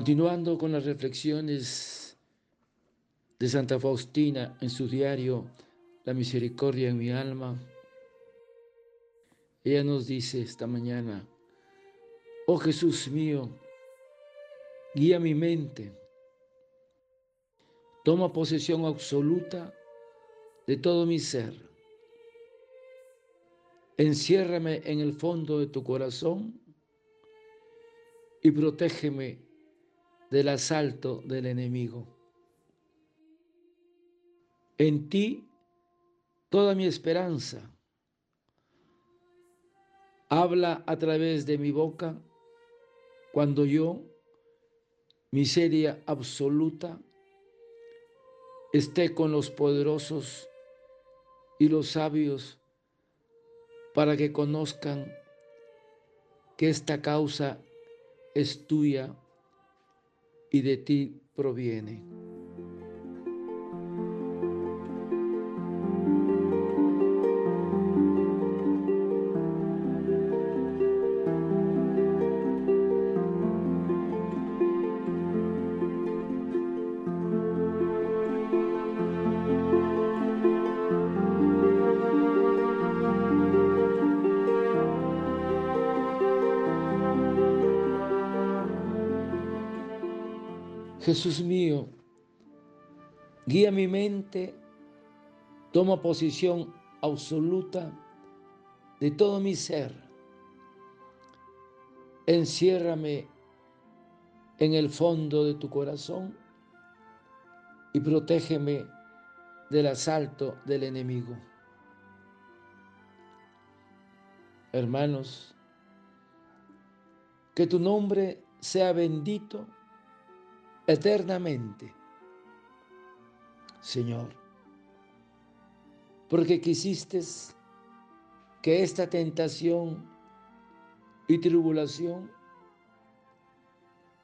Continuando con las reflexiones de Santa Faustina en su diario La misericordia en mi alma, ella nos dice esta mañana, oh Jesús mío, guía mi mente, toma posesión absoluta de todo mi ser, enciérrame en el fondo de tu corazón y protégeme del asalto del enemigo. En ti toda mi esperanza. Habla a través de mi boca cuando yo, miseria absoluta, esté con los poderosos y los sabios para que conozcan que esta causa es tuya y de ti proviene. Jesús mío, guía mi mente, toma posición absoluta de todo mi ser. Enciérrame en el fondo de tu corazón y protégeme del asalto del enemigo. Hermanos, que tu nombre sea bendito eternamente. Señor, porque quisiste que esta tentación y tribulación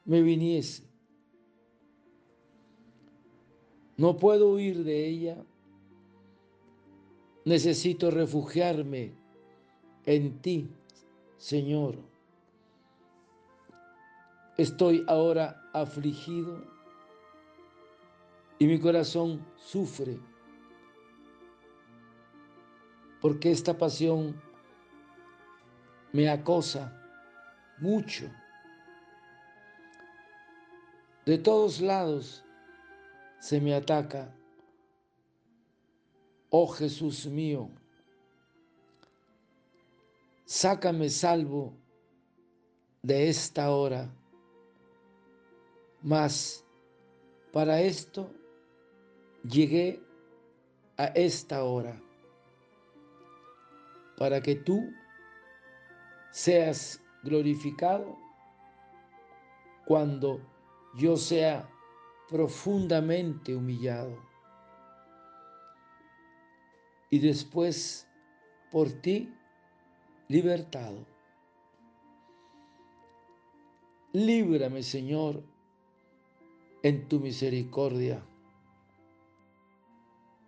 me viniese. No puedo huir de ella. Necesito refugiarme en ti, Señor. Estoy ahora afligido y mi corazón sufre porque esta pasión me acosa mucho. De todos lados se me ataca. Oh Jesús mío, sácame salvo de esta hora mas para esto llegué a esta hora, para que tú seas glorificado cuando yo sea profundamente humillado. Y después por ti libertado. Líbrame, Señor, en tu misericordia.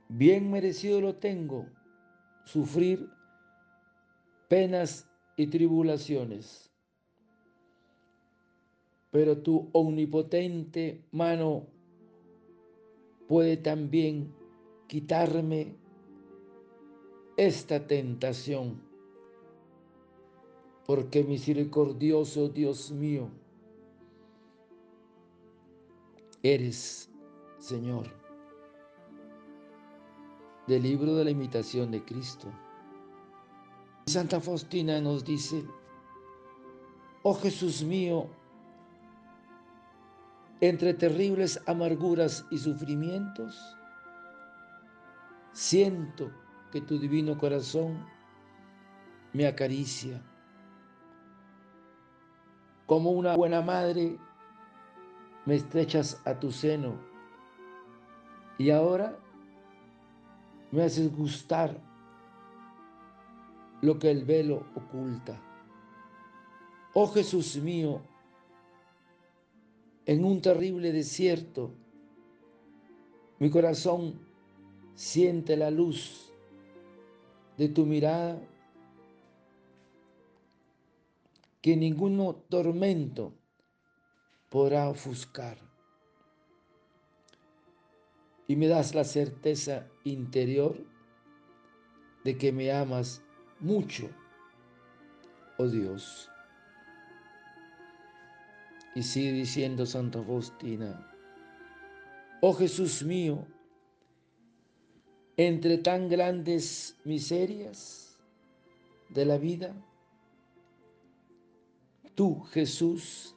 Bien merecido lo tengo sufrir penas y tribulaciones. Pero tu omnipotente mano puede también quitarme esta tentación. Porque misericordioso Dios mío, eres, Señor. Del libro de la imitación de Cristo. Santa Faustina nos dice, oh Jesús mío, entre terribles amarguras y sufrimientos, siento que tu divino corazón me acaricia. Como una buena madre me estrechas a tu seno y ahora me haces gustar lo que el velo oculta. Oh Jesús mío, en un terrible desierto, mi corazón siente la luz de tu mirada, que ningún tormento podrá ofuscar. Y me das la certeza interior de que me amas mucho, oh Dios. Y sigue diciendo Santa Faustina, oh Jesús mío, entre tan grandes miserias de la vida, tú, Jesús,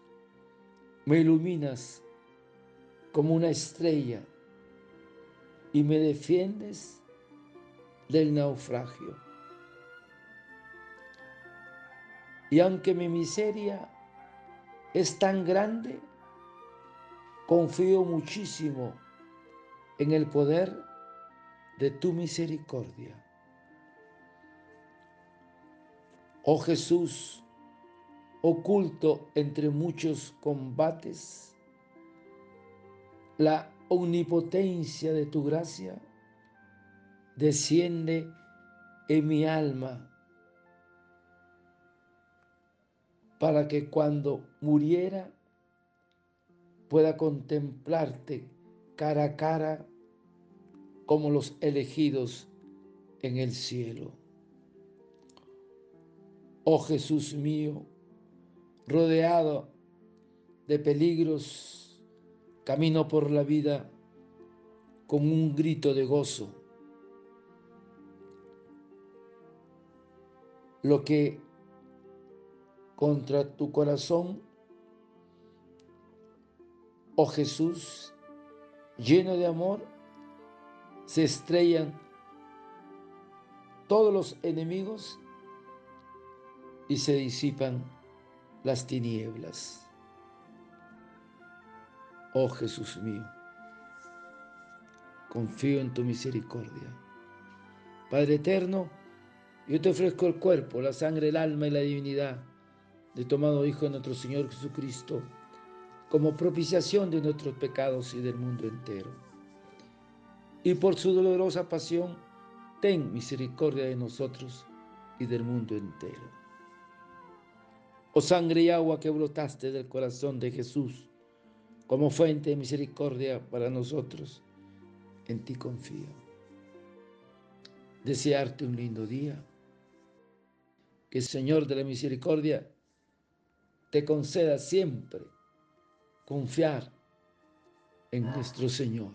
me iluminas como una estrella y me defiendes del naufragio. Y aunque mi miseria es tan grande, confío muchísimo en el poder de tu misericordia. Oh Jesús, oculto entre muchos combates, la omnipotencia de tu gracia desciende en mi alma para que cuando muriera pueda contemplarte cara a cara como los elegidos en el cielo. Oh Jesús mío, rodeado de peligros, camino por la vida con un grito de gozo. Lo que contra tu corazón, oh Jesús, lleno de amor, se estrellan todos los enemigos y se disipan las tinieblas. Oh Jesús mío, confío en tu misericordia. Padre eterno, yo te ofrezco el cuerpo, la sangre, el alma y la divinidad de tu amado Hijo nuestro Señor Jesucristo, como propiciación de nuestros pecados y del mundo entero. Y por su dolorosa pasión, ten misericordia de nosotros y del mundo entero. Oh sangre y agua que brotaste del corazón de Jesús, como fuente de misericordia para nosotros, en ti confío. Desearte un lindo día. Que el Señor de la misericordia te conceda siempre confiar en nuestro Señor.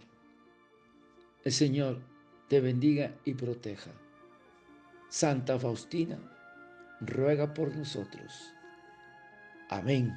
El Señor te bendiga y proteja. Santa Faustina, ruega por nosotros. Amén.